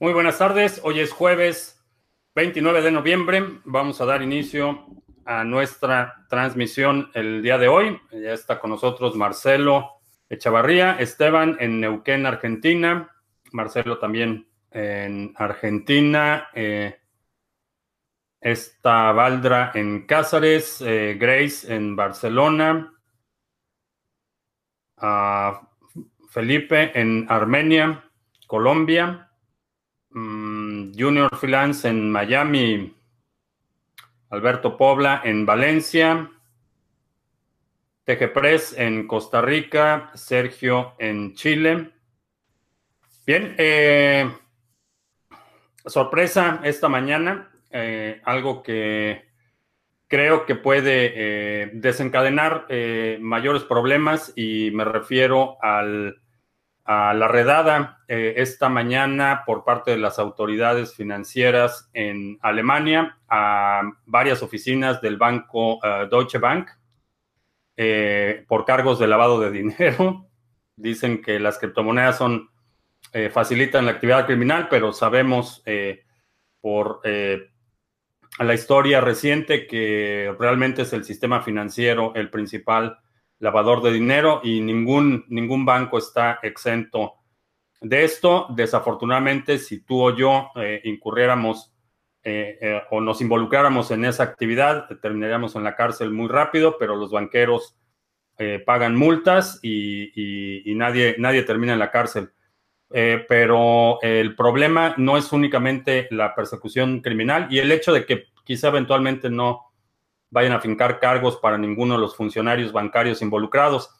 Muy buenas tardes. Hoy es jueves 29 de noviembre. Vamos a dar inicio a nuestra transmisión el día de hoy. Ya está con nosotros Marcelo Echavarría, Esteban en Neuquén, Argentina. Marcelo también en Argentina. Eh, está Valdra en Cáceres, eh, Grace en Barcelona. Felipe en Armenia, Colombia. Mm, Junior Freelance en Miami, Alberto Pobla en Valencia, Press en Costa Rica, Sergio en Chile. Bien, eh, sorpresa esta mañana, eh, algo que creo que puede eh, desencadenar mayores problemas y me refiero al a la redada eh, esta mañana por parte de las autoridades financieras en Alemania a varias oficinas del banco eh, Deutsche Bank eh, por cargos de lavado de dinero. Dicen que las criptomonedas son facilitan la actividad criminal, pero sabemos por la historia reciente que realmente es el sistema financiero el principal lavador de dinero y ningún, ningún banco está exento de esto. Desafortunadamente, si tú o yo eh, incurriéramos eh, eh, o nos involucráramos en esa actividad, terminaríamos en la cárcel muy rápido, pero los banqueros pagan multas y, y, nadie, nadie termina en la cárcel. pero el problema no es únicamente la persecución criminal y el hecho de que quizá eventualmente no, vayan a fincar cargos para ninguno de los funcionarios bancarios involucrados.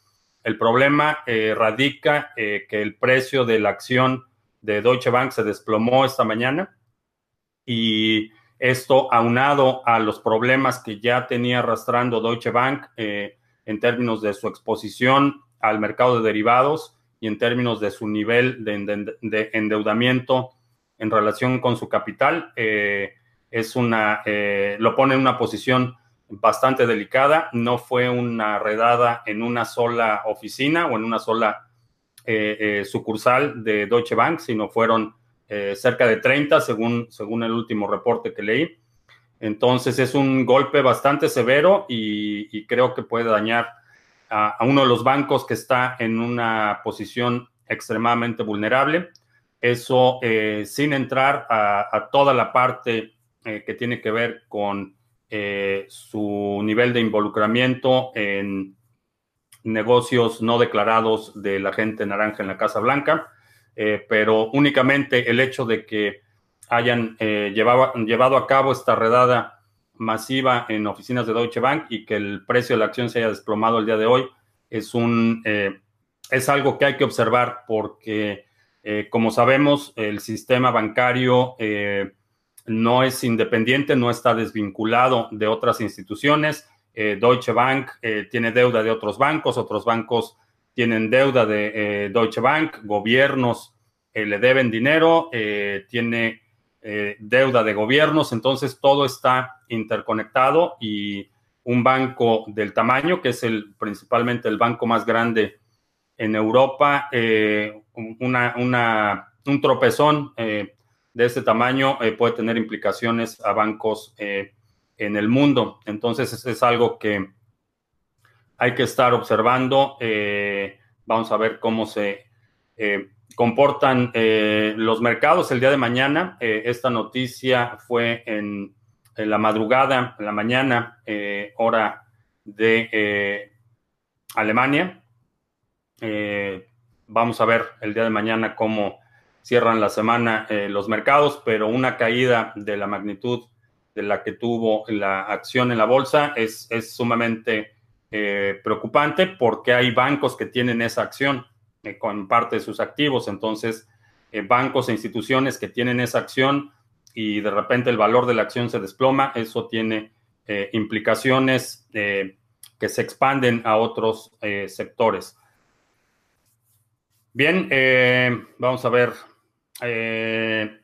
El problema eh, radica eh, que el precio de la acción de Deutsche Bank se desplomó esta mañana y esto aunado a los problemas que ya tenía arrastrando Deutsche Bank eh, en términos de su exposición al mercado de derivados y en términos de su nivel de, endeudamiento en relación con su capital, es una, lo pone en una posición bastante delicada. No fue una redada en una sola oficina o en una sola eh, eh, sucursal de Deutsche Bank, sino fueron eh, cerca de 30 según, según el último reporte que leí. Entonces es un golpe bastante severo y, creo que puede dañar a, uno de los bancos que está en una posición extremadamente vulnerable. Eso sin entrar a toda la parte que tiene que ver con eh, su nivel de involucramiento en negocios no declarados de la gente naranja en la Casa Blanca, eh, pero únicamente el hecho de que hayan eh, llevado, llevado, a cabo esta redada masiva en oficinas de Deutsche Bank y que el precio de la acción se haya desplomado el día de hoy es un es algo que hay que observar porque como sabemos el sistema bancario no es independiente, no está desvinculado de otras instituciones. Eh, Deutsche Bank eh, tiene deuda de otros bancos, otros bancos tienen deuda de eh, Deutsche Bank, gobiernos le deben dinero, tiene deuda de gobiernos, entonces todo está interconectado y un banco del tamaño, que es el principalmente el banco más grande en Europa, un tropezón de este tamaño eh, puede tener implicaciones a bancos eh, en el mundo. Entonces, es algo que hay que estar observando. Eh, vamos a ver cómo se comportan los mercados el día de mañana. esta noticia fue en, en, la madrugada, en la mañana, hora de Alemania. vamos a ver el día de mañana cómo cierran la semana eh, los mercados, pero una caída de la magnitud de la que tuvo la acción en la bolsa es, es sumamente eh, preocupante porque hay bancos que tienen esa acción eh, con parte de sus activos. Entonces, bancos e instituciones que tienen esa acción y de repente el valor de la acción se desploma, eso tiene implicaciones que se expanden a otros sectores. Bien, vamos a ver eh,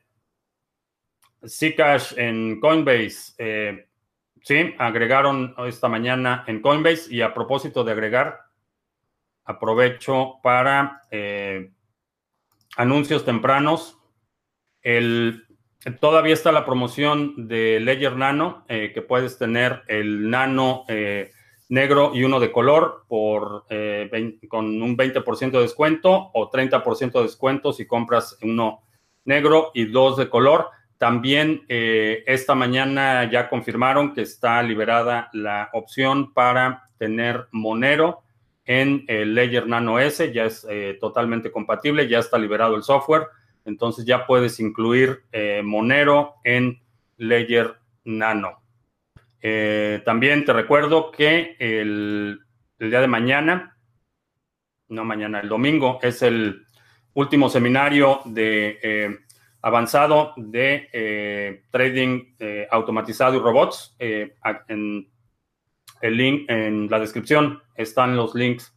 Zcash en Coinbase. Eh, sí, agregaron esta mañana en Coinbase y a propósito de agregar, aprovecho para eh, anuncios tempranos. El, todavía está la promoción de Ledger Nano, eh, que puedes tener el Nano eh, negro y uno de color por, con un 20% de descuento o 30% de descuento si compras uno negro y dos de color. También esta mañana ya confirmaron que está liberada la opción para tener Monero en el Ledger Nano S, ya es eh, totalmente compatible, ya está liberado el software, entonces ya puedes incluir eh, Monero en Ledger Nano. Eh, también te recuerdo que el, día de mañana, no mañana, el domingo, es el último seminario de avanzado de trading automatizado y robots. en el link en la descripción están los links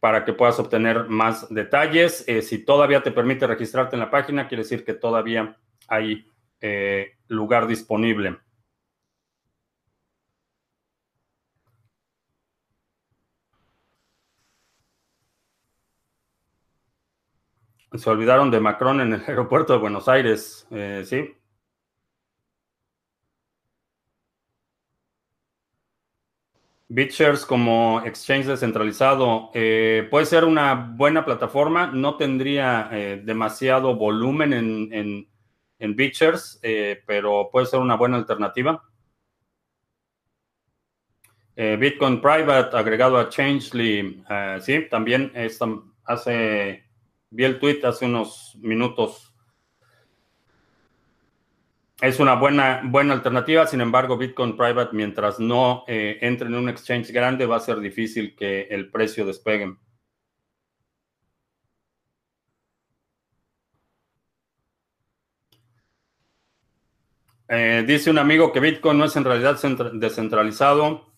para que puedas obtener más detalles. Eh, si todavía te permite registrarte en la página, quiere decir que todavía hay eh, lugar disponible. Se olvidaron de Macron en el aeropuerto de Buenos Aires, eh, ¿sí? BitShares como exchange descentralizado eh, puede ser una buena plataforma, no tendría eh, demasiado volumen en, en, BitShares, pero puede ser una buena alternativa. Bitcoin Private agregado a Changely, sí, también hace, vi el tweet hace unos minutos es una buena, buena alternativa, sin embargo, Bitcoin Private, mientras no eh, entre en un exchange grande, va a ser difícil que el precio despegue. Eh, dice un amigo que Bitcoin no es en realidad descentralizado,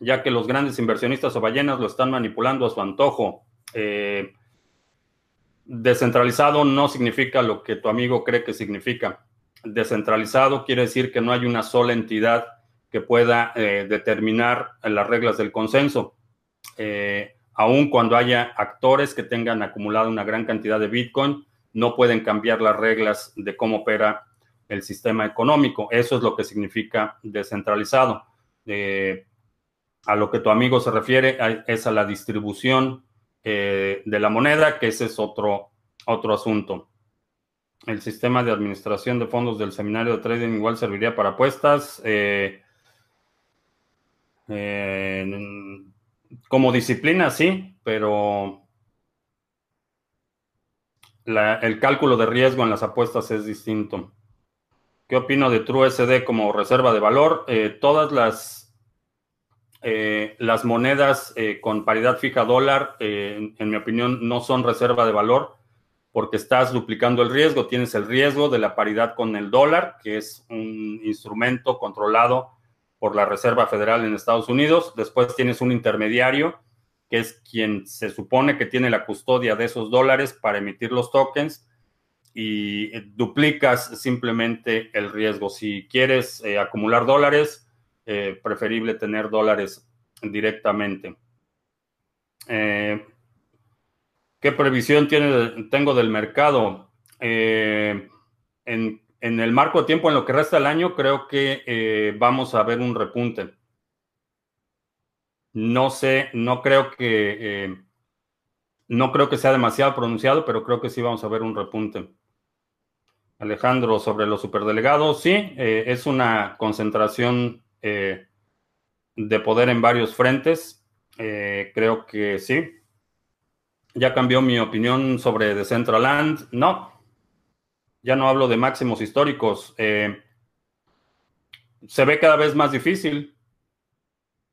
ya que los grandes inversionistas o ballenas lo están manipulando a su antojo. Eh, descentralizado no significa lo que tu amigo cree que significa descentralizado quiere decir que no hay una sola entidad que pueda eh, determinar las reglas del consenso. Eh, aun cuando haya actores que tengan acumulado una gran cantidad de Bitcoin, no pueden cambiar las reglas de cómo opera el sistema económico. Eso es lo que significa descentralizado. Eh, a lo que tu amigo se refiere es a la distribución de la moneda, que ese es otro, otro asunto. El sistema de administración de fondos del seminario de trading igual serviría para apuestas. Eh, como disciplina, sí, pero el cálculo de riesgo en las apuestas es distinto. ¿Qué opino de TrueSD como reserva de valor? Eh, todas las, eh, las monedas con paridad fija dólar, en mi opinión, no son reserva de valor porque estás duplicando el riesgo. Tienes el riesgo de la paridad con el dólar, que es un instrumento controlado por la Reserva Federal en Estados Unidos. Después tienes un intermediario, que es quien se supone que tiene la custodia de esos dólares para emitir los tokens y duplicas simplemente el riesgo. Si quieres eh, acumular dólares, eh, preferible tener dólares directamente. Eh, ¿Qué previsión tengo del mercado? Eh, en, el marco de tiempo, en lo que resta del año, creo que vamos a ver un repunte. No sé, no creo que no creo que sea demasiado pronunciado, pero creo que sí vamos a ver un repunte. Alejandro, sobre los superdelegados, sí, es una concentración de poder en varios frentes. creo que sí, ya cambió mi opinión sobre Decentraland. No, ya no hablo de máximos históricos. Eh, se ve cada vez más difícil.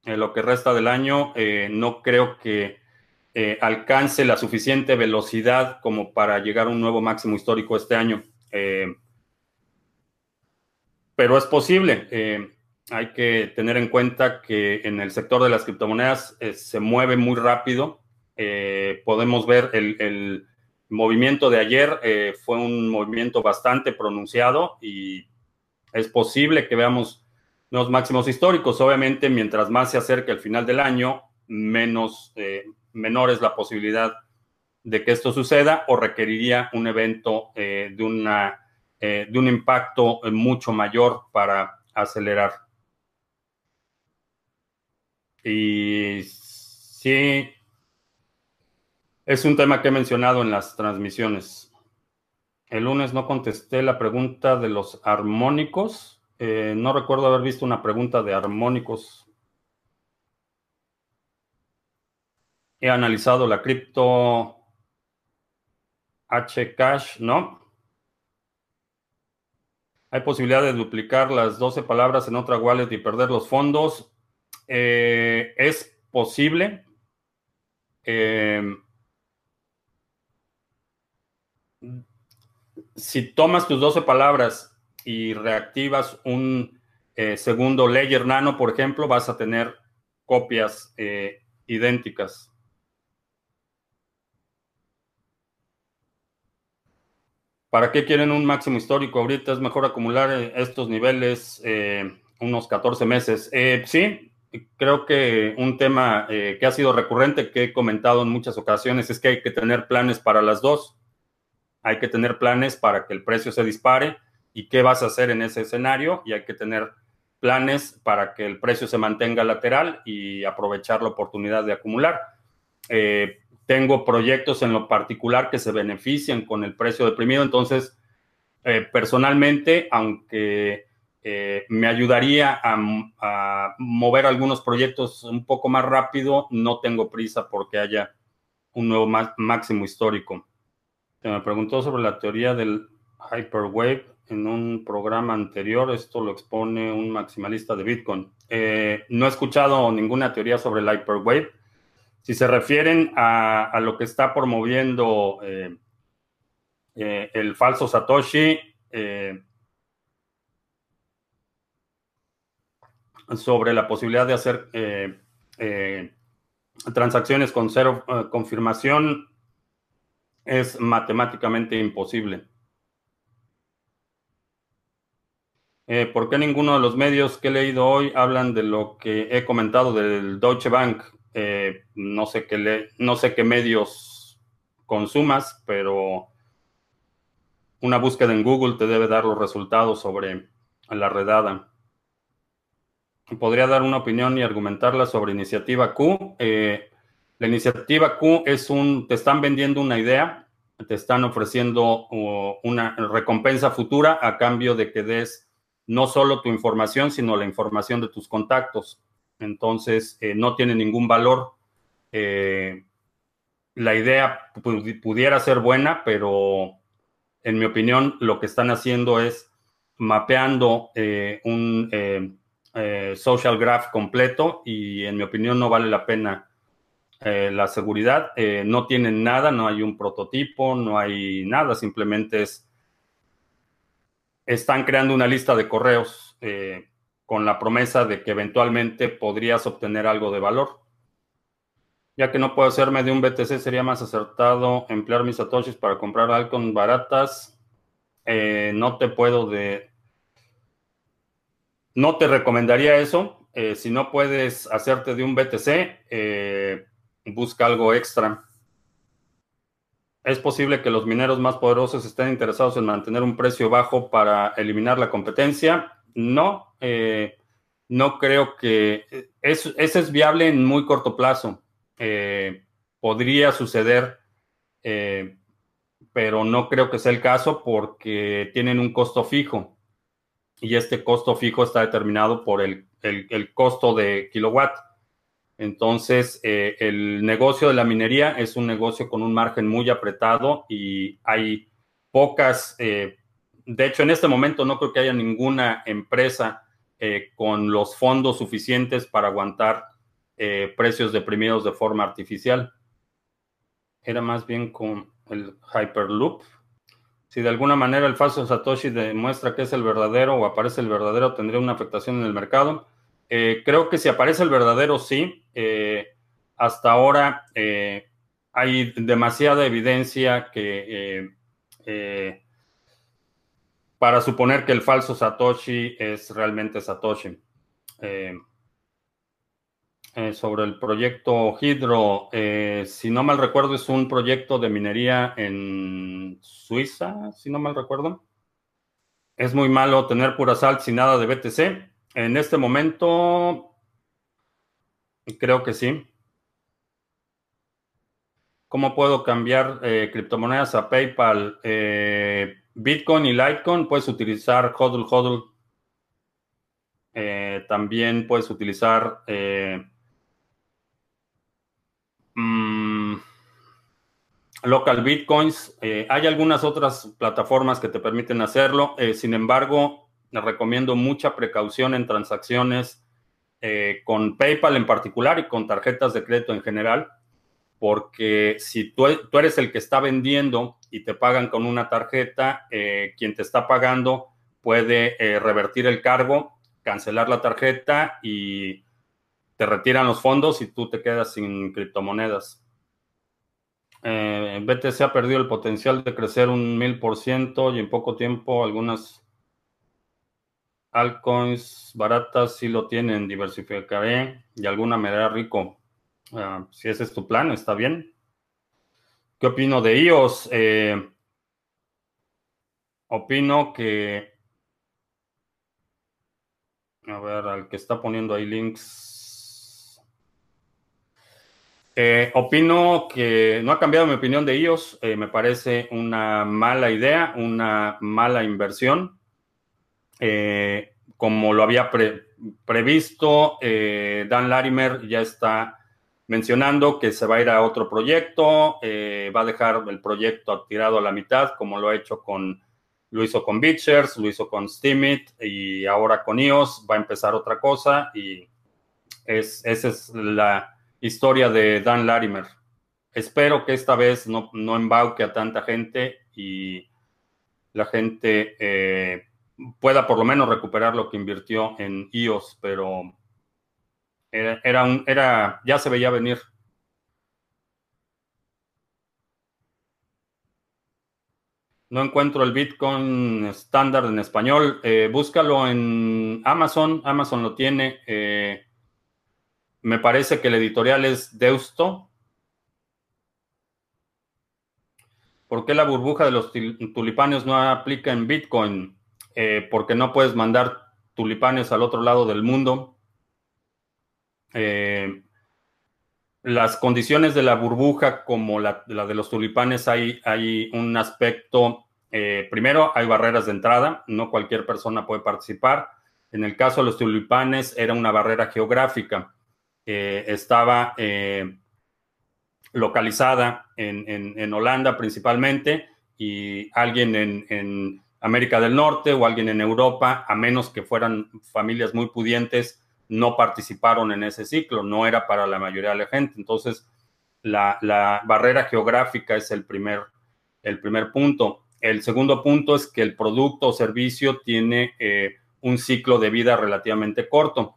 En lo que resta del año, eh, no creo que eh, alcance la suficiente velocidad como para llegar a un nuevo máximo histórico este año. pero es posible. Hay que tener en cuenta que en el sector de las criptomonedas se mueve muy rápido eh, podemos ver el, movimiento de ayer, eh, fue un movimiento bastante pronunciado y es posible que veamos los máximos históricos. Obviamente, mientras más se acerque el final del año, menos, eh, menor es la posibilidad de que esto suceda o requeriría un evento de una de un impacto mucho mayor para acelerar. Y sí, es un tema que he mencionado en las transmisiones. El lunes no contesté la pregunta de los armónicos. Eh, no recuerdo haber visto una pregunta de armónicos. He analizado la cripto Hcash, ¿no? ¿Hay posibilidad de duplicar las 12 palabras en otra wallet y perder los fondos? Eh, es posible. Eh, si tomas tus 12 palabras y reactivas un eh, segundo layer nano, por ejemplo, vas a tener copias idénticas. ¿Para qué quieren un máximo histórico? Ahorita es mejor acumular estos niveles unos 14 meses. sí, creo que un tema eh, que ha sido recurrente, que he comentado en muchas ocasiones, es que hay que tener planes para las dos. Hay que tener planes para que el precio se dispare y qué vas a hacer en ese escenario y hay que tener planes para que el precio se mantenga lateral y aprovechar la oportunidad de acumular. Eh, tengo proyectos en lo particular que se benefician con el precio deprimido, entonces, eh, personalmente, aunque eh, me ayudaría a, mover algunos proyectos un poco más rápido. No tengo prisa porque haya un nuevo máximo histórico. Se me preguntó sobre la teoría del hyperwave en un programa anterior. Esto lo expone un maximalista de Bitcoin. Eh, no he escuchado ninguna teoría sobre el hyperwave. Si se refieren a, lo que está promoviendo eh, el falso Satoshi, sobre la posibilidad de hacer eh, eh, transacciones con cero eh, confirmación es matemáticamente imposible. ¿Por qué ninguno de los medios que he leído hoy hablan de lo que he comentado del Deutsche Bank? no, sé qué no sé qué medios consumas, pero una búsqueda en Google te debe dar los resultados sobre la redada podría dar una opinión y argumentarla sobre iniciativa Q. Eh, la iniciativa Q es un, te están vendiendo una idea, te están ofreciendo una recompensa futura a cambio de que des no solo tu información, sino la información de tus contactos. Entonces, eh, no tiene ningún valor. Eh, la idea pudiera ser buena, pero en mi opinión, lo que están haciendo es mapeando un eh, social graph completo y en mi opinión no vale la pena eh, la seguridad. Eh, no tienen nada, no hay un prototipo, no hay nada, simplemente es, están creando una lista de correos con la promesa de que eventualmente podrías obtener algo de valor. Ya que no puedo hacerme de un BTC, sería más acertado emplear mis satoshis para comprar algo baratas. no te puedo de, no te recomendaría eso. Eh, si no puedes hacerte de un BTC, eh, busca algo extra. ¿Es posible que los mineros más poderosos estén interesados en mantener un precio bajo para eliminar la competencia? No, eh, no creo que eso, es viable en muy corto plazo. podría suceder, pero no creo que sea el caso porque tienen un costo fijo y este costo fijo está determinado por el, costo de kilowatt. Entonces, eh, el negocio de la minería es un negocio con un margen muy apretado y hay pocas, eh, de hecho, en este momento no creo que haya ninguna empresa eh, con los fondos suficientes para aguantar precios deprimidos de forma artificial. Era más bien con el Hyperloop. Si de alguna manera el falso Satoshi demuestra que es el verdadero o aparece el verdadero, tendría una afectación en el mercado. Eh, creo que si aparece el verdadero, sí. Eh, hasta ahora eh, hay demasiada evidencia que para suponer que el falso Satoshi es realmente Satoshi. Eh, sobre el proyecto Hydro. Eh, si no mal recuerdo, es un proyecto de minería en Suiza, si no mal recuerdo. Es muy malo tener pura salt sin nada de BTC. En este momento, creo que sí. ¿Cómo puedo cambiar eh, criptomonedas a PayPal? Bitcoin y Litecoin, puedes utilizar HODL HODL. También puedes utilizar mm, local bitcoins. hay algunas otras plataformas que te permiten hacerlo. sin embargo, recomiendo mucha precaución en transacciones con PayPal en particular y con tarjetas de crédito en general porque si tú, eres el que está vendiendo y te pagan con una tarjeta, eh, quien te está pagando puede eh, revertir el cargo, cancelar la tarjeta y te retiran los fondos y tú te quedas sin criptomonedas. Eh, BTC ha perdido el potencial de crecer un mil por ciento y en poco tiempo algunas altcoins baratas sí lo tienen, diversificaré y alguna me da rico. Ah, si ese es tu plan, está bien. ¿Qué opino de iOS? Eh, opino que... A ver, al que está poniendo ahí links. Eh, opino que no ha cambiado mi opinión de iOS. Eh, me parece una mala idea, una mala inversión. como lo había previsto, Dan Larimer ya está mencionando que se va a ir a otro proyecto, eh, va a dejar el proyecto tirado a la mitad, como lo ha hecho con, lo hizo con Bitchers, lo hizo con Steemit y ahora con iOS, va a empezar otra cosa y es, esa es la historia de Dan Larimer. Espero que esta vez no, embauque a tanta gente y la gente eh, pueda por lo menos recuperar lo que invirtió en iOS, pero era, un, era, ya se veía venir. No encuentro el Bitcoin estándar en español. Eh, búscalo en Amazon. Amazon lo tiene. Eh, me parece que el editorial es Deusto. ¿Por qué la burbuja de los tulipanes no aplica en Bitcoin? Eh, porque no puedes mandar tulipanes al otro lado del mundo. Eh, las condiciones de la burbuja, como la, de los tulipanes, hay, un aspecto, eh, primero hay barreras de entrada, no cualquier persona puede participar. En el caso de los tulipanes era una barrera geográfica, estaba eh, localizada en, Holanda principalmente y alguien en, en América del Norte o alguien en Europa, a menos que fueran familias muy pudientes, no participaron en ese ciclo, no era para la mayoría de la gente. Entonces, la, barrera geográfica es el primer, el primer punto. El segundo punto es que el producto o servicio tiene eh, un ciclo de vida relativamente corto.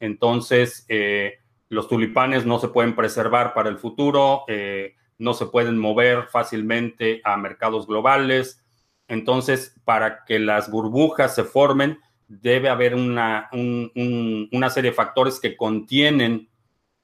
Entonces, eh, los tulipanes no se pueden preservar para el futuro, eh, no se pueden mover fácilmente a mercados globales. Entonces, para que las burbujas se formen, debe haber una, una serie de factores que contienen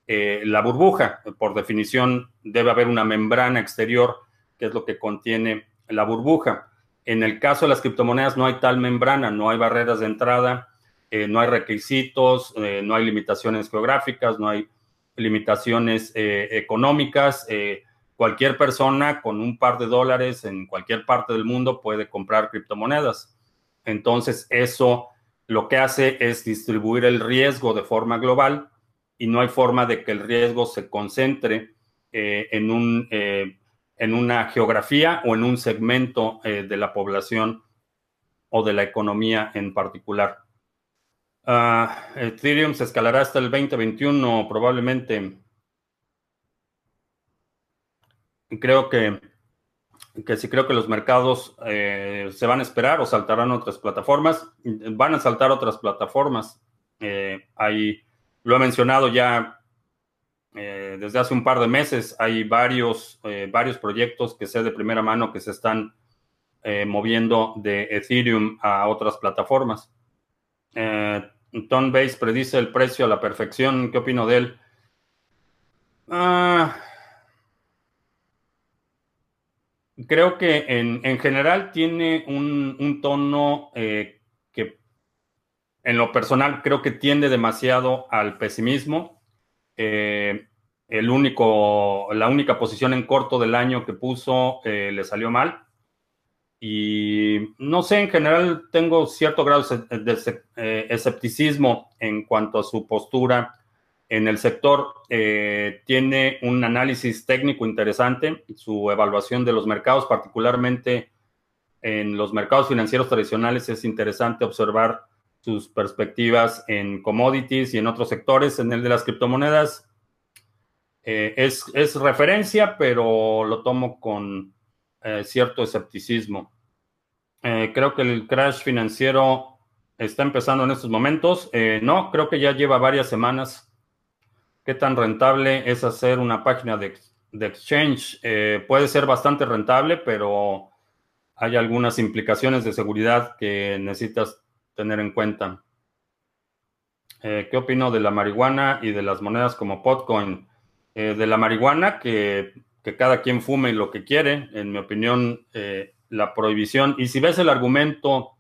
eh, la burbuja. Por definición, debe haber una membrana exterior, que es lo que contiene la burbuja. En el caso de las criptomonedas no hay tal membrana, no hay barreras de entrada, eh, no hay requisitos, eh, no hay limitaciones geográficas, no hay limitaciones económicas. cualquier persona con un par de dólares en cualquier parte del mundo puede comprar criptomonedas. Entonces, eso lo que hace es distribuir el riesgo de forma global y no hay forma de que el riesgo se concentre eh, en, un, eh, en una geografía o en un segmento eh, de la población o de la economía en particular. Ah, Ethereum se escalará hasta el 2021 probablemente. Creo que que si creo que los mercados eh, se van a esperar o saltarán otras plataformas, van a saltar otras plataformas. Eh, lo he mencionado ya eh, desde hace un par de meses, hay varios, varios proyectos que sé de primera mano que se están moviendo de Ethereum a otras plataformas. Base predice el precio a la perfección. ¿Qué opino de él? Ah creo que en, general tiene un, tono que en lo personal creo que tiende demasiado al pesimismo. el único, la única posición en corto del año que puso le salió mal. Y no sé, en general tengo cierto grado de eh, escepticismo en cuanto a su postura en el sector. Eh, tiene un análisis técnico interesante, su evaluación de los mercados, particularmente en los mercados financieros tradicionales, es interesante observar sus perspectivas en commodities y en otros sectores. En el de las criptomonedas eh, es, es referencia, pero lo tomo con eh, cierto escepticismo. Eh, creo que el crash financiero está empezando en estos momentos. Eh, no, creo que ya lleva varias semanas. ¿Qué tan rentable es hacer una página de, exchange? puede ser bastante rentable, pero hay algunas implicaciones de seguridad que necesitas tener en cuenta. ¿Qué opino de la marihuana y de las monedas como Potcoin? de la marihuana, que que cada quien fume lo que quiere. En mi opinión, eh, la prohibición, y si ves el argumento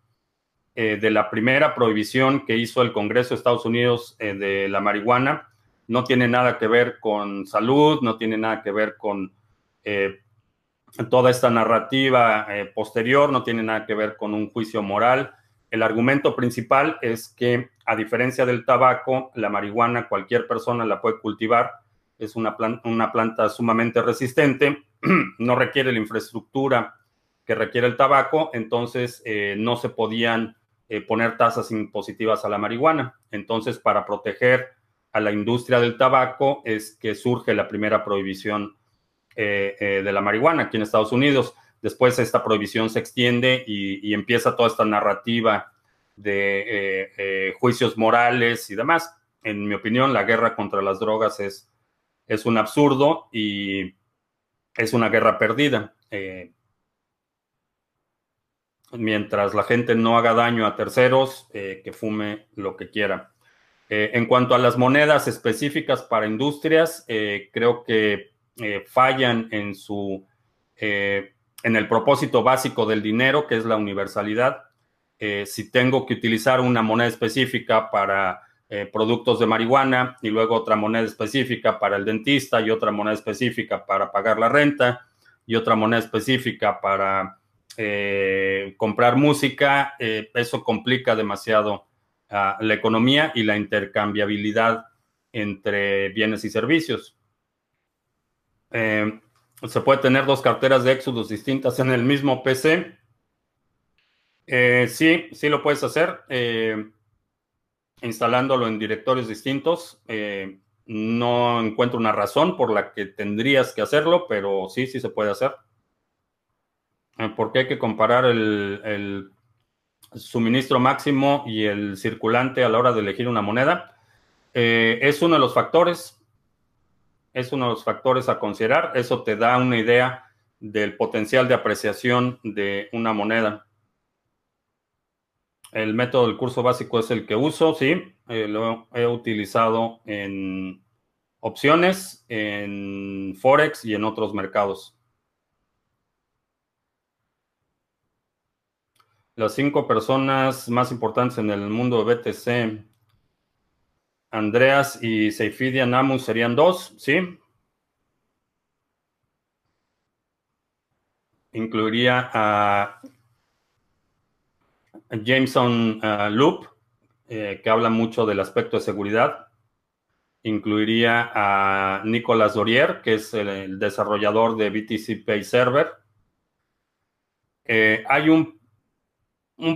eh, de la primera prohibición que hizo el Congreso de Estados Unidos eh, de la marihuana, no tiene nada que ver con salud, no tiene nada que ver con toda esta narrativa posterior, no tiene nada que ver con un juicio moral. El argumento principal es que, a diferencia del tabaco, la marihuana cualquier persona la puede cultivar es una, una planta sumamente resistente, no requiere la infraestructura que requiere el tabaco, entonces eh, no se podían eh, poner tasas impositivas a la marihuana. Entonces, para proteger a la industria del tabaco es que surge la primera prohibición eh, de la marihuana aquí en Estados Unidos. Después esta prohibición se extiende y, y empieza toda esta narrativa de juicios morales y demás. En mi opinión, la guerra contra las drogas es es un absurdo y es una guerra perdida. Eh, mientras la gente no haga daño a terceros, eh, que fume lo que quiera. Eh, en cuanto a las monedas específicas para industrias, creo que fallan en su en el propósito básico del dinero, que es la universalidad. si tengo que utilizar una moneda específica para eh, productos de marihuana y luego otra moneda específica para el dentista y otra moneda específica para pagar la renta y otra moneda específica para eh, comprar música, eh, eso complica demasiado ah, la economía y la intercambiabilidad entre bienes y servicios. se puede tener dos carteras de Exodus distintas en el mismo PC. sí, sí lo puedes hacer instalándolo en directorios distintos. Eh, no encuentro una razón por la que tendrías que hacerlo, pero sí, sí se puede hacer. Eh, ¿Por qué hay que comparar el, suministro máximo y el circulante a la hora de elegir una moneda? Eh, es uno de los factores. Es uno de los factores a considerar. Eso te da una idea del potencial de apreciación de una moneda. El método del curso básico es el que uso, sí. Eh, lo he utilizado en opciones, en Forex y en otros mercados. Las cinco personas más importantes en el mundo de BTC, Andreas y Seifidia Namus serían dos, ¿sí? Incluiría a Jameson uh, Loop, eh, que habla mucho del aspecto de seguridad. Incluiría a Nicolas Dorier, que es el, desarrollador de BTC Pay Server. Eh, hay un,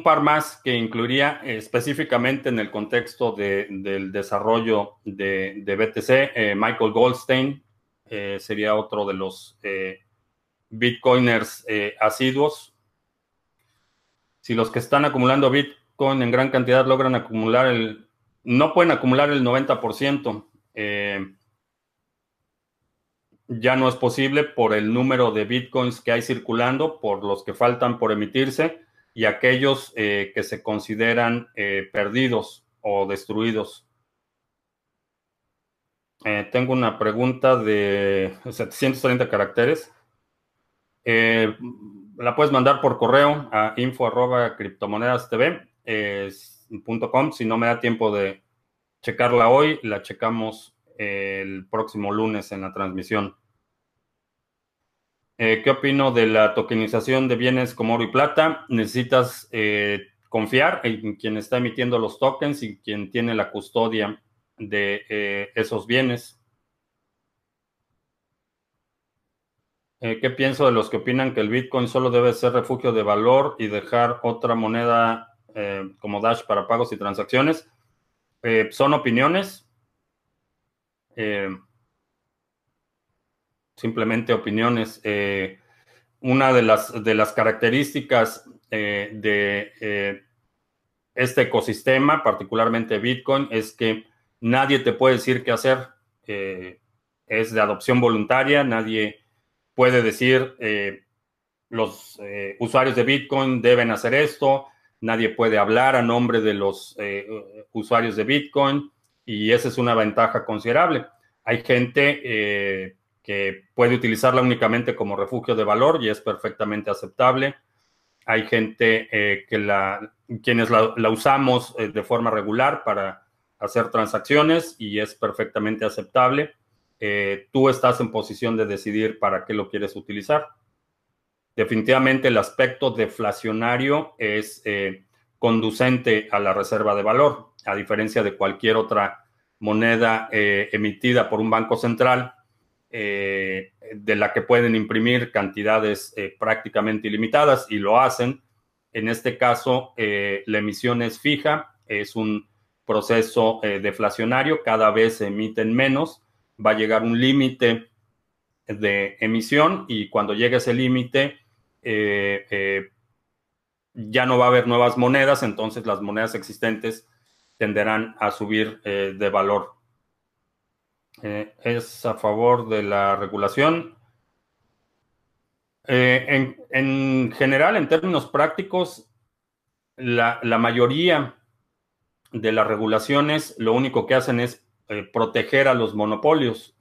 par más que incluiría específicamente en el contexto del desarrollo de, de BTC. Eh, Michael Goldstein sería otro de los bitcoiners asiduos si los que están acumulando Bitcoin en gran cantidad logran acumular el, no pueden acumular el 90%, eh, ya no es posible por el número de Bitcoins que hay circulando, por los que faltan por emitirse y aquellos eh, que se consideran eh, perdidos o destruidos. tengo una pregunta de 730 caracteres. La puedes mandar por correo a info arroba Si no me da tiempo de checarla hoy, la checamos el próximo lunes en la transmisión. Eh, ¿Qué opino de la tokenización de bienes como oro y plata? Necesitas eh, confiar en quien está emitiendo los tokens y quien tiene la custodia de eh, esos bienes. ¿Qué pienso de los que opinan que el Bitcoin solo debe ser refugio de valor y dejar otra moneda como Dash para pagos y transacciones? son opiniones simplemente opiniones. Eh, una de las, de las características eh, de eh, este ecosistema, particularmente Bitcoin, es que nadie te puede decir qué hacer. es de adopción voluntaria, nadie puede decir los usuarios de Bitcoin deben hacer esto, nadie puede hablar a nombre de los usuarios de Bitcoin y esa es una ventaja considerable. Hay gente que puede utilizarla únicamente como refugio de valor y es perfectamente aceptable. Hay gente eh, que la, quienes la, usamos eh, de forma regular para hacer transacciones y es perfectamente aceptable. Eh, tú estás en posición de decidir para qué lo quieres utilizar. Definitivamente el aspecto deflacionario es conducente a la reserva de valor, a diferencia de cualquier otra moneda emitida por un banco central eh, de la que pueden imprimir cantidades eh, prácticamente ilimitadas y lo hacen. En este caso, eh, la emisión es fija, es un proceso deflacionario, cada vez se emiten menos, va a llegar un límite de emisión y cuando llegue ese límite ya no va a haber nuevas monedas, entonces las monedas existentes tenderán a subir de valor eh, es a favor de la regulación. Eh, en, general, en términos prácticos, la, mayoría de las regulaciones lo único que hacen es eh, proteger a los monopolios.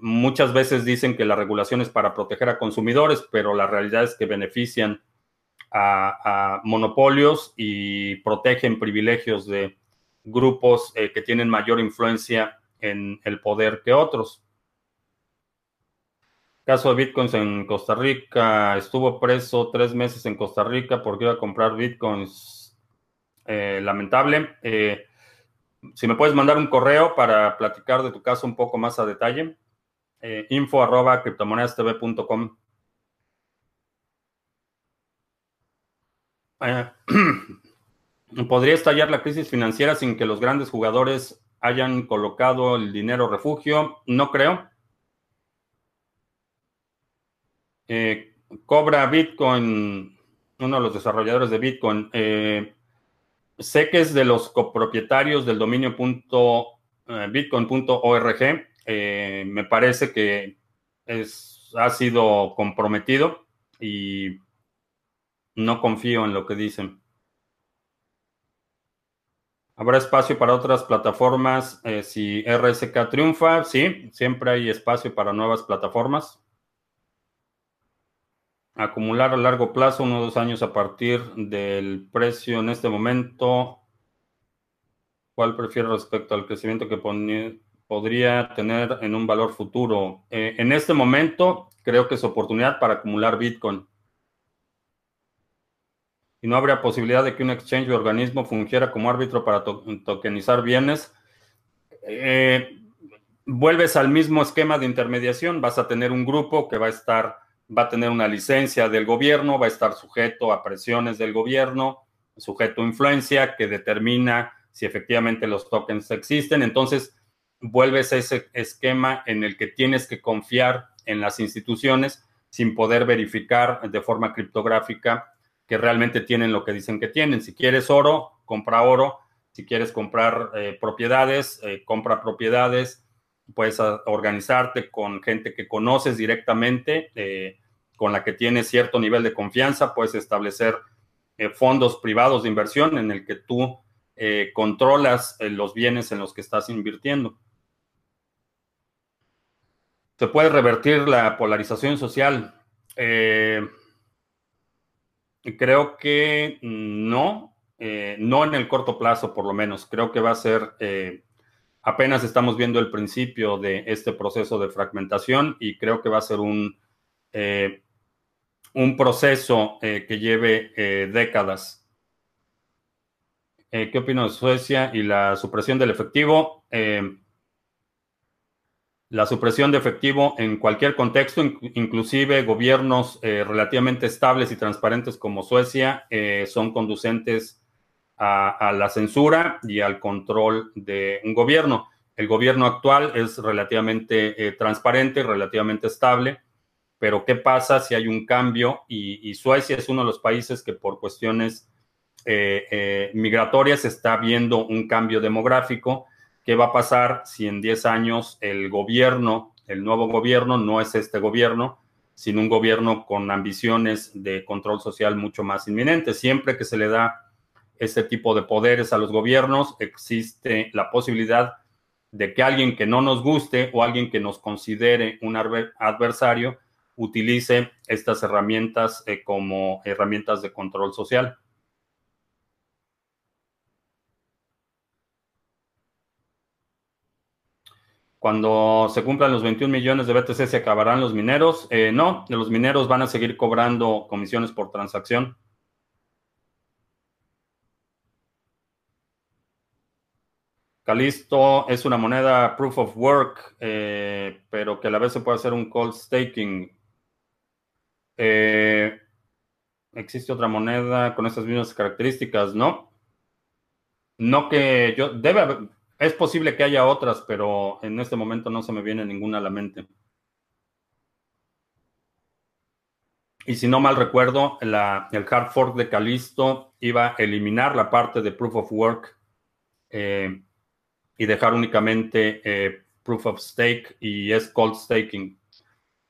muchas veces dicen que la regulación es para proteger a consumidores, pero la realidad es que benefician a monopolios y protegen privilegios de grupos eh, que tienen mayor influencia en el poder que otros. Caso de bitcoins en Costa Rica, estuvo preso tres meses en Costa Rica porque iba a comprar bitcoins. Eh, lamentable. Eh, si me puedes mandar un correo para platicar de tu caso un poco más a detalle, info arroba criptomonedastv.com. ¿Podría estallar la crisis financiera sin que los grandes jugadores hayan colocado el dinero refugio? No creo. Eh, cobra Bitcoin, uno de los desarrolladores de Bitcoin. Eh, sé que es de los copropietarios del dominio eh, bitcoin.org. me parece que es, ha sido comprometido y no confío en lo que dicen. ¿Habrá espacio para otras plataformas eh, si RSK triunfa? Sí, siempre hay espacio para nuevas plataformas. Acumular a largo plazo, uno o dos años a partir del precio en este momento. ¿Cuál prefiero respecto al crecimiento que podría tener en un valor futuro? Eh, en este momento, creo que es oportunidad para acumular Bitcoin y no habría posibilidad de que un exchange o organismo fungiera como árbitro para tokenizar bienes, eh, vuelves al mismo esquema de intermediación, vas a tener un grupo que va a estar, va a tener una licencia del gobierno, va a estar sujeto a presiones del gobierno, sujeto a influencia que determina si efectivamente los tokens existen. Entonces, vuelves a ese esquema en el que tienes que confiar en las instituciones sin poder verificar de forma criptográfica que realmente tienen lo que dicen que tienen. Si quieres oro, compra oro. Si quieres comprar eh, propiedades, eh, compra propiedades. Puedes organizarte con gente que conoces directamente, eh, con la que tienes cierto nivel de confianza. Puedes establecer fondos privados de inversión en el que tú controlas los bienes en los que estás invirtiendo. ¿Se puede revertir la polarización social? Eh, creo que no, eh, no en el corto plazo por lo menos. Creo que va a ser, eh, apenas estamos viendo el principio de este proceso de fragmentación y creo que va a ser un, un proceso que lleve décadas. ¿Qué opino de Suecia y la supresión del efectivo? la supresión de efectivo en cualquier contexto, inclusive gobiernos eh, relativamente estables y transparentes como Suecia, eh, son conducentes a, la censura y al control de un gobierno. El gobierno actual es relativamente eh, transparente, relativamente estable, pero ¿qué pasa si hay un cambio? Y, Suecia es uno de los países que por cuestiones migratorias está viendo un cambio demográfico ¿Qué va a pasar si en 10 años el gobierno, el nuevo gobierno, no es este gobierno, sino un gobierno con ambiciones de control social mucho más inminentes? Siempre que se le da este tipo de poderes a los gobiernos, existe la posibilidad de que alguien que no nos guste o alguien que nos considere un adversario utilice estas herramientas eh, como herramientas de control social. Cuando se cumplan los 21 millones de BTC, ¿se acabarán los mineros? Eh, no, los mineros van a seguir cobrando comisiones por transacción. Calisto es una moneda proof of work, eh, pero que a la vez se puede hacer un cold staking. Eh, ¿Existe otra moneda con estas mismas características? No. No que yo, debe haber, es posible que haya otras, pero en este momento no se me viene ninguna a la mente. Y si no mal recuerdo, el hard fork de Calisto iba a eliminar la parte de proof of work eh, y dejar únicamente eh, proof of stake y es cold staking.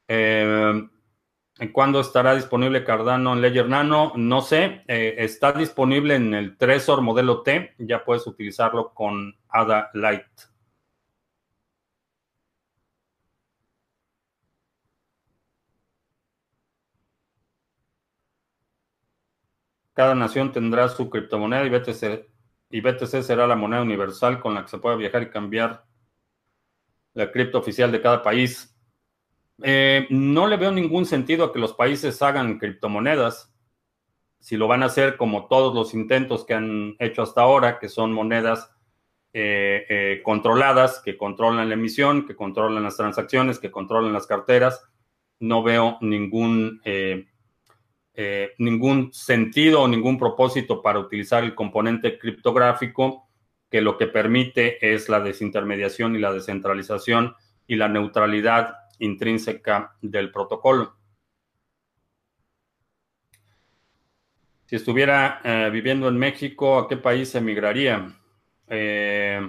Eh, ¿Cuándo estará disponible Cardano en Ledger Nano? No sé. Eh, está disponible en el Trezor modelo T. Ya puedes utilizarlo con ADA Lite. Cada nación tendrá su criptomoneda y BTC, y BTC será la moneda universal con la que se pueda viajar y cambiar la cripto oficial de cada país. Eh, no le veo ningún sentido a que los países hagan criptomonedas. Si lo van a hacer como todos los intentos que han hecho hasta ahora, que son monedas eh, eh, controladas, que controlan la emisión, que controlan las transacciones, que controlan las carteras, no veo ningún, ningún sentido o ningún propósito para utilizar el componente criptográfico que lo que permite es la desintermediación y la descentralización y la neutralidad intrínseca del protocolo. Si estuviera eh, viviendo en México, ¿a qué país emigraría? Eh,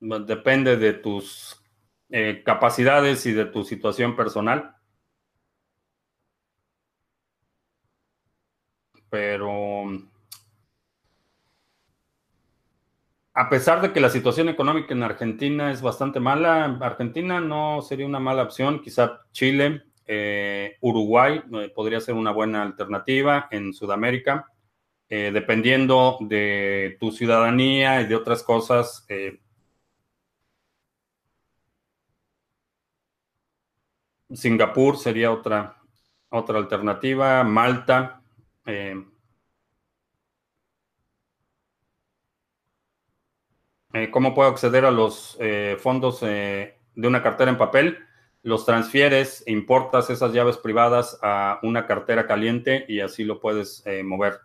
depende de tus eh, capacidades y de tu situación personal. Pero a pesar de que la situación económica en Argentina es bastante mala, Argentina no sería una mala opción, quizá Chile, eh, Uruguay eh, podría ser una buena alternativa en Sudamérica, eh, dependiendo de tu ciudadanía y de otras cosas. Singapur sería otra, otra alternativa, Malta. Eh, ¿Cómo puedo acceder a los eh, fondos eh, de una cartera en papel? Los transfieres, importas esas llaves privadas a una cartera caliente y así lo puedes mover.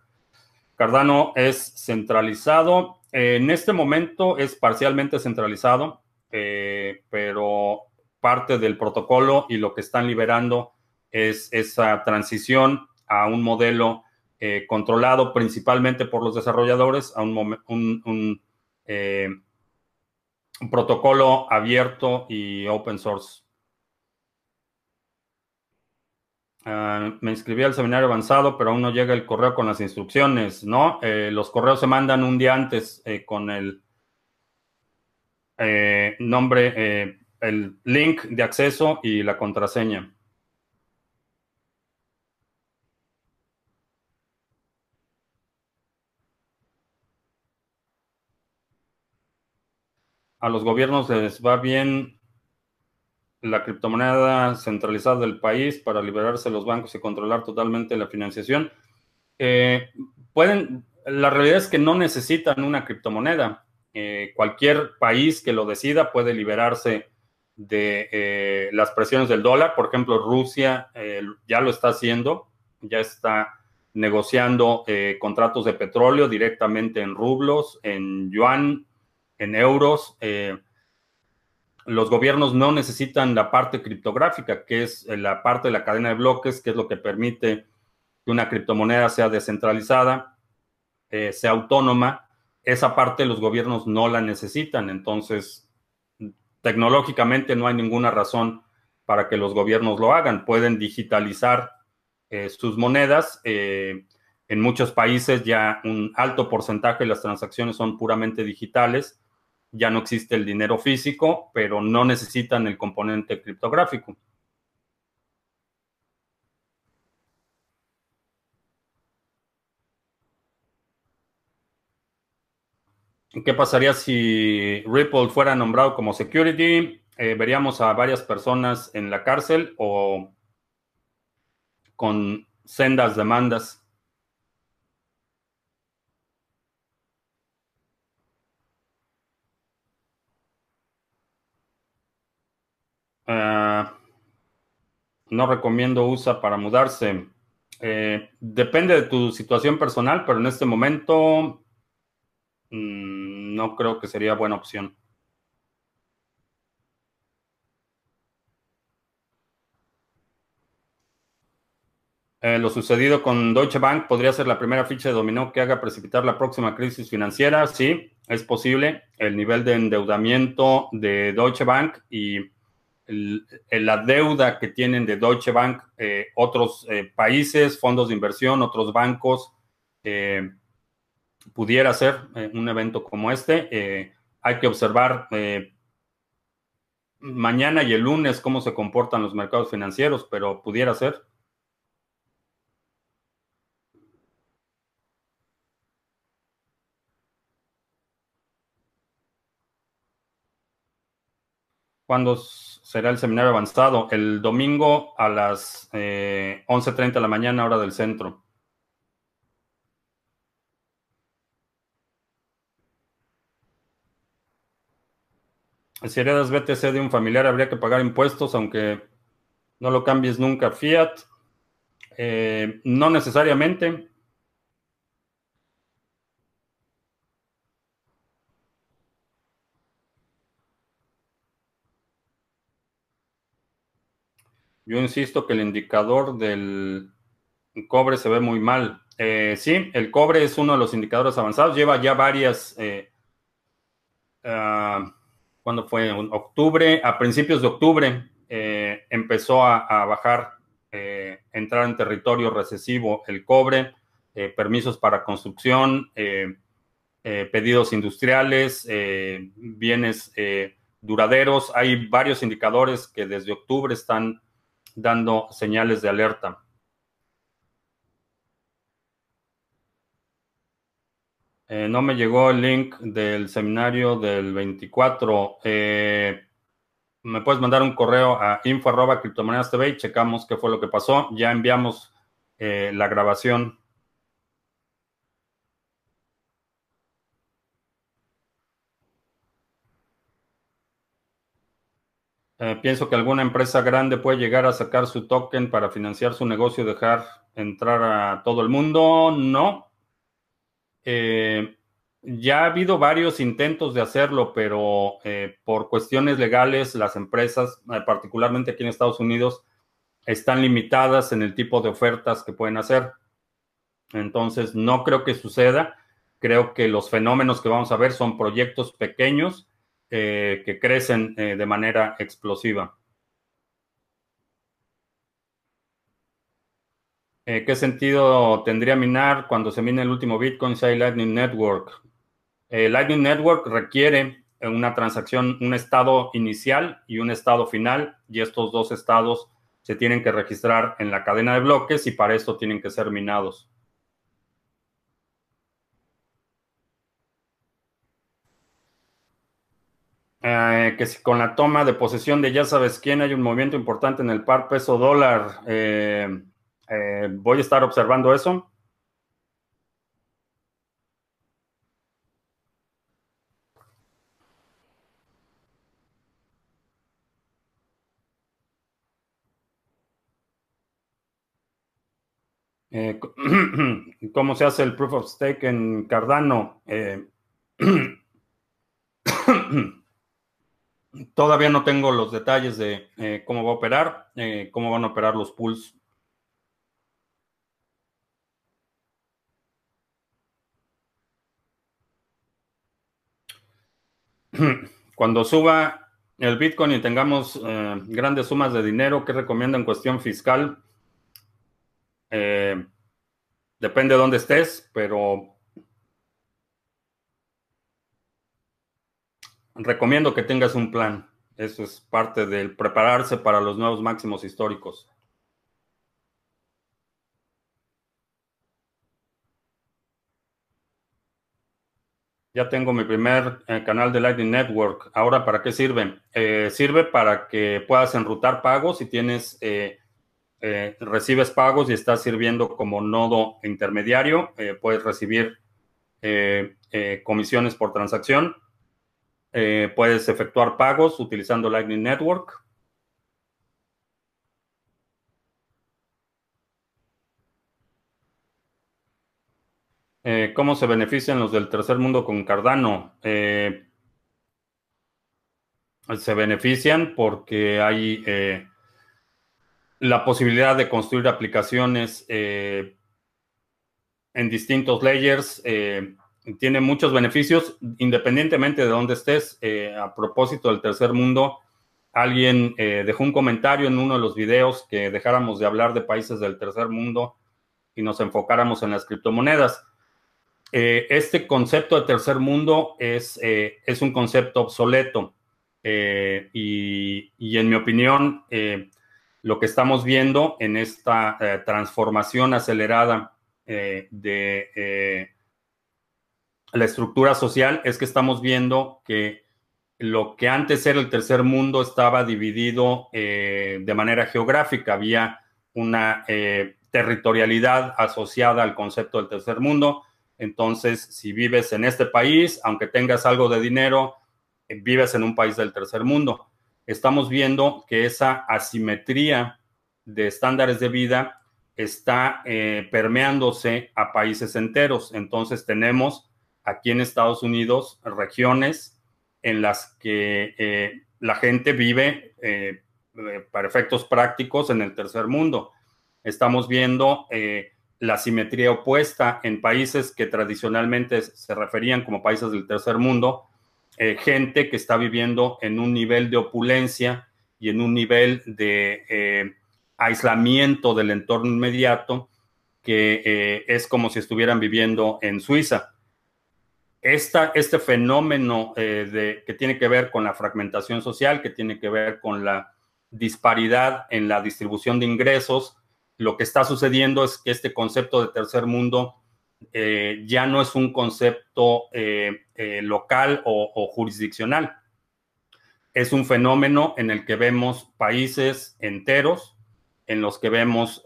Cardano es centralizado. en este momento es parcialmente centralizado, pero parte del protocolo y lo que están liberando es esa transición a un modelo controlado principalmente por los desarrolladores, a un, eh, protocolo abierto y open source. Ah, me inscribí al seminario avanzado, pero aún no llega el correo con las instrucciones, ¿no? Eh, los correos se mandan un día antes eh, con el nombre, el link de acceso y la contraseña. A los gobiernos les va bien la criptomoneda centralizada del país para liberarse los bancos y controlar totalmente la financiación. Eh, pueden, la realidad es que no necesitan una criptomoneda. Eh, cualquier país que lo decida puede liberarse de eh, las presiones del dólar. Por ejemplo, Rusia ya lo está haciendo, ya está negociando contratos de petróleo directamente en rublos, en yuan, en euros. Eh, los gobiernos no necesitan la parte criptográfica, que es eh, la parte de la cadena de bloques, que es lo que permite que una criptomoneda sea descentralizada, eh, sea autónoma. Esa parte los gobiernos no la necesitan. Entonces, tecnológicamente no hay ninguna razón para que los gobiernos lo hagan. Pueden digitalizar sus monedas. en muchos países ya un alto porcentaje de las transacciones son puramente digitales ya no existe el dinero físico, pero no necesitan el componente criptográfico. ¿Qué pasaría si Ripple fuera nombrado como security? Eh, veríamos a varias personas en la cárcel o con sendas demandas. Ah, no recomiendo USA para mudarse. Eh, depende de tu situación personal, pero en este momento mm, no creo que sería buena opción. Eh, lo sucedido con Deutsche Bank podría ser la primera ficha de dominó que haga precipitar la próxima crisis financiera. Sí, es posible. El nivel de endeudamiento de Deutsche Bank y la deuda que tienen de Deutsche Bank eh, otros eh, países, fondos de inversión, otros bancos, eh, pudiera ser un evento como este. hay que observar mañana y el lunes cómo se comportan los mercados financieros, pero pudiera ser. ¿Cuándo será el seminario avanzado? El domingo a las 11.30 eh, de la mañana, hora del centro. Si heredas BTC de un familiar, habría que pagar impuestos, aunque no lo cambies nunca fiat. Eh, no necesariamente. Yo insisto que el indicador del cobre se ve muy mal. Eh, sí, el cobre es uno de los indicadores avanzados. Lleva ya varias. Eh, ah, ¿Cuándo fue? En octubre, a principios de octubre, eh, empezó a, bajar, entrar en territorio recesivo el cobre, permisos para construcción, pedidos industriales, bienes duraderos. Hay varios indicadores que desde octubre están dando señales de alerta. Eh, no me llegó el link del seminario del 24. Eh, me puedes mandar un correo a info arroba criptomonedas TV y checamos qué fue lo que pasó. Ya enviamos eh, la grabación Eh, pienso que alguna empresa grande puede llegar a sacar su token para financiar su negocio y dejar entrar a todo el mundo. No. Eh, ya ha habido varios intentos de hacerlo, pero eh, por cuestiones legales las empresas, particularmente aquí en Estados Unidos, están limitadas en el tipo de ofertas que pueden hacer. Entonces, no creo que suceda. Creo que los fenómenos que vamos a ver son proyectos pequeños eh, que crecen eh, de manera explosiva. Eh, ¿Qué sentido tendría minar cuando se mine el último Bitcoin si hay Lightning Network? Lightning Network requiere una transacción, un estado inicial y un estado final, y estos dos estados se tienen que registrar en la cadena de bloques y para esto tienen que ser minados. Eh, que si con la toma de posesión de ya sabes quién hay un movimiento importante en el par peso dólar, eh, eh, voy a estar observando eso. ¿Cómo se hace el proof of stake en Cardano? Todavía no tengo los detalles de eh, cómo va a operar, eh, cómo van a operar los pools. Cuando suba el Bitcoin y tengamos eh, grandes sumas de dinero, ¿qué recomiendo en cuestión fiscal? depende de dónde estés, pero recomiendo que tengas un plan. Eso es parte del prepararse para los nuevos máximos históricos. Ya tengo mi primer eh, canal de Lightning Network. Ahora, ¿para qué sirve? Eh, sirve para que puedas enrutar pagos si tienes, eh, recibes pagos y estás sirviendo como nodo intermediario. puedes recibir comisiones por transacción eh, puedes efectuar pagos utilizando Lightning Network. Eh, ¿Cómo se benefician los del tercer mundo con Cardano? Eh, se benefician porque hay la posibilidad de construir aplicaciones en distintos layers tiene muchos beneficios independientemente de dónde estés. Eh, a propósito del tercer mundo, alguien eh, dejó un comentario en uno de los videos que dejáramos de hablar de países del tercer mundo y nos enfocáramos en las criptomonedas. Eh, este concepto de tercer mundo es, es un concepto obsoleto y, y, en mi opinión, lo que estamos viendo en esta transformación acelerada de la estructura social es que estamos viendo que lo que antes era el tercer mundo estaba dividido eh, de manera geográfica. Había una eh, territorialidad asociada al concepto del tercer mundo. Entonces, si vives en este país, aunque tengas algo de dinero, eh, vives en un país del tercer mundo. Estamos viendo que esa asimetría de estándares de vida está permeándose a países enteros. Entonces, tenemos aquí en Estados Unidos regiones en las que eh, la gente vive eh, eh, para efectos prácticos en el tercer mundo. Estamos viendo la simetría opuesta en países que tradicionalmente se referían como países del tercer mundo, gente que está viviendo en un nivel de opulencia y en un nivel de aislamiento del entorno inmediato que es como si estuvieran viviendo en Suiza este fenómeno eh, que tiene que ver con la fragmentación social, que tiene que ver con la disparidad en la distribución de ingresos, lo que está sucediendo es que este concepto de tercer mundo eh, ya no es un concepto eh, local o, jurisdiccional. Es un fenómeno en el que vemos países enteros, en los que vemos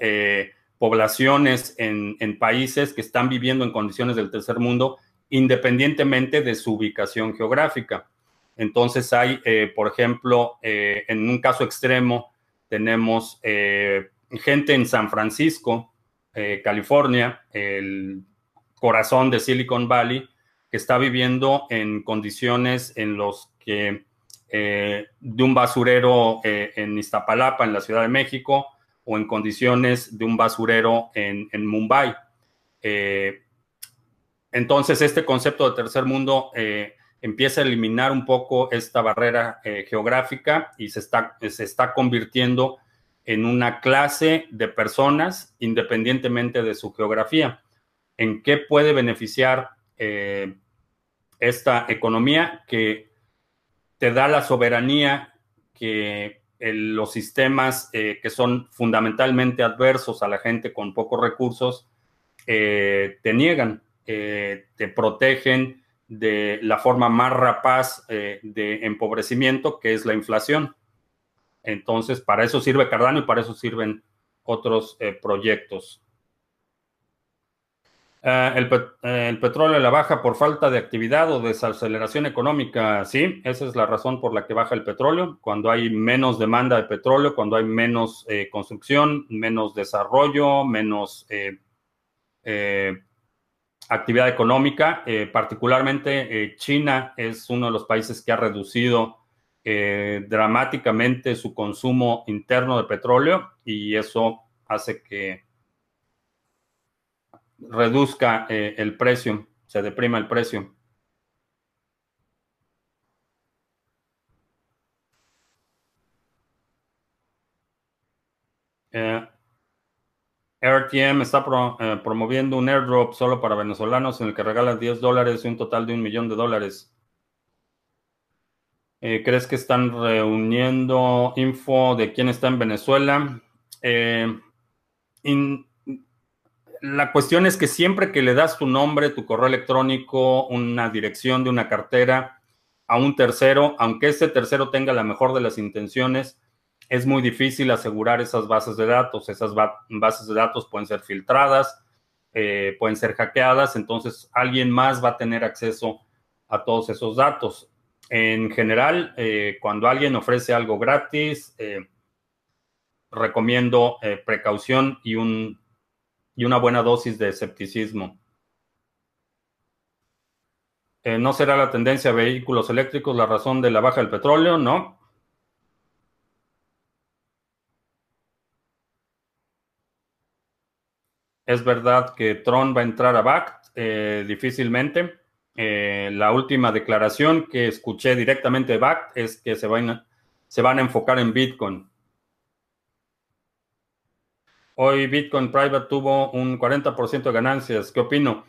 poblaciones en países que están viviendo en condiciones del tercer mundo independientemente de su ubicación geográfica. Entonces hay, eh, por ejemplo, eh, en un caso extremo, tenemos eh, gente en San Francisco, California, el corazón de Silicon Valley, que está viviendo en condiciones en los que de un basurero en Iztapalapa, en la Ciudad de México, o en condiciones de un basurero en, en Mumbai. Entonces, este concepto de tercer mundo eh, empieza a eliminar un poco esta barrera eh, geográfica y se está, se está convirtiendo en una clase de personas independientemente de su geografía. ¿En qué puede beneficiar eh, esta economía? Que te da la soberanía que los sistemas que son fundamentalmente adversos a la gente con pocos recursos te niegan, te protegen de la forma más rapaz de empobrecimiento, que es la inflación. Entonces, para eso sirve Cardano y para eso sirven otros eh, proyectos. Eh, el, eh, petróleo la baja por falta de actividad o desaceleración económica, sí, esa es la razón por la que baja el petróleo. Cuando hay menos demanda de petróleo, cuando hay menos construcción, menos desarrollo, menos actividad económica, particularmente China es uno de los países que ha reducido eh, dramáticamente su consumo interno de petróleo y eso hace que reduzca eh, el precio, se deprima el precio. Eh, RTM está promoviendo un airdrop solo para venezolanos en el que regalan 10 dólares y un total de un millón de dólares. Eh, ¿Crees que están reuniendo info de quién está en Venezuela? Eh, la cuestión es que siempre que le das tu nombre, tu correo electrónico, una dirección de una cartera a un tercero, aunque ese tercero tenga la mejor de las intenciones, es muy difícil asegurar esas bases de datos. Esas bases de datos pueden ser filtradas, eh, pueden ser hackeadas, entonces alguien más va a tener acceso a todos esos datos en general, eh, cuando alguien ofrece algo gratis, eh, recomiendo precaución y, un, y una buena dosis de escepticismo. ¿No será la tendencia a vehículos eléctricos la razón de la baja del petróleo? No. Es verdad que Tron va a entrar a BACT difícilmente. Eh, la última declaración que escuché directamente de BACT es que se van, a enfocar en Bitcoin. Hoy Bitcoin Private tuvo un 40% de ganancias. ¿Qué opino?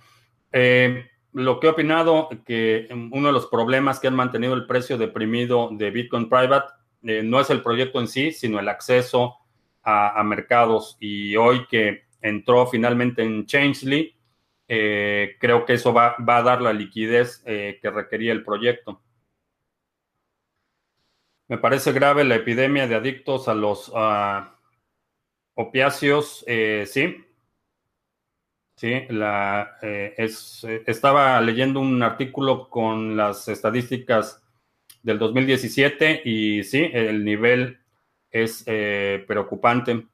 Eh, lo que he opinado que uno de los problemas que han mantenido el precio deprimido de Bitcoin Private eh, no es el proyecto en sí, sino el acceso a mercados. Y hoy que entró finalmente en Changely, eh, creo que eso va, a dar la liquidez eh, que requería el proyecto. Me parece grave la epidemia de adictos a los opiáceos, eh, sí. Sí, la, estaba leyendo un artículo con las estadísticas del 2017 y sí, el nivel es preocupante.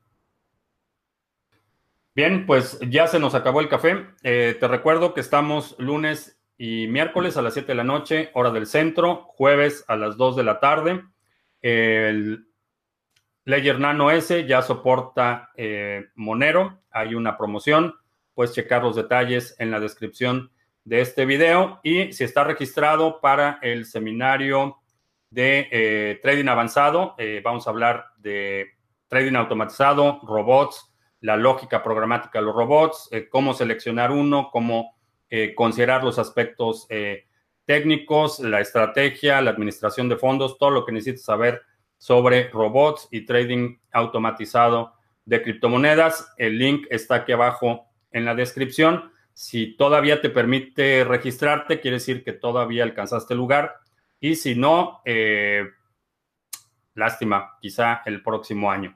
Bien, pues ya se nos acabó el café. Eh, te recuerdo que estamos lunes y miércoles a las 7 de la noche, hora del centro, jueves a las 2 de la tarde. El Ledger Nano S ya soporta eh, Monero. Hay una promoción. Puedes checar los detalles en la descripción de este video. Y si está registrado para el seminario de eh, trading avanzado, vamos a hablar de trading automatizado, robots, la lógica programática de los robots, eh, cómo seleccionar uno, cómo eh, considerar los aspectos eh, técnicos, la estrategia, la administración de fondos, todo lo que necesitas saber sobre robots y trading automatizado de criptomonedas. El link está aquí abajo en la descripción. Si todavía te permite registrarte, quiere decir que todavía alcanzaste el lugar. Y si no, lástima, quizá el próximo año.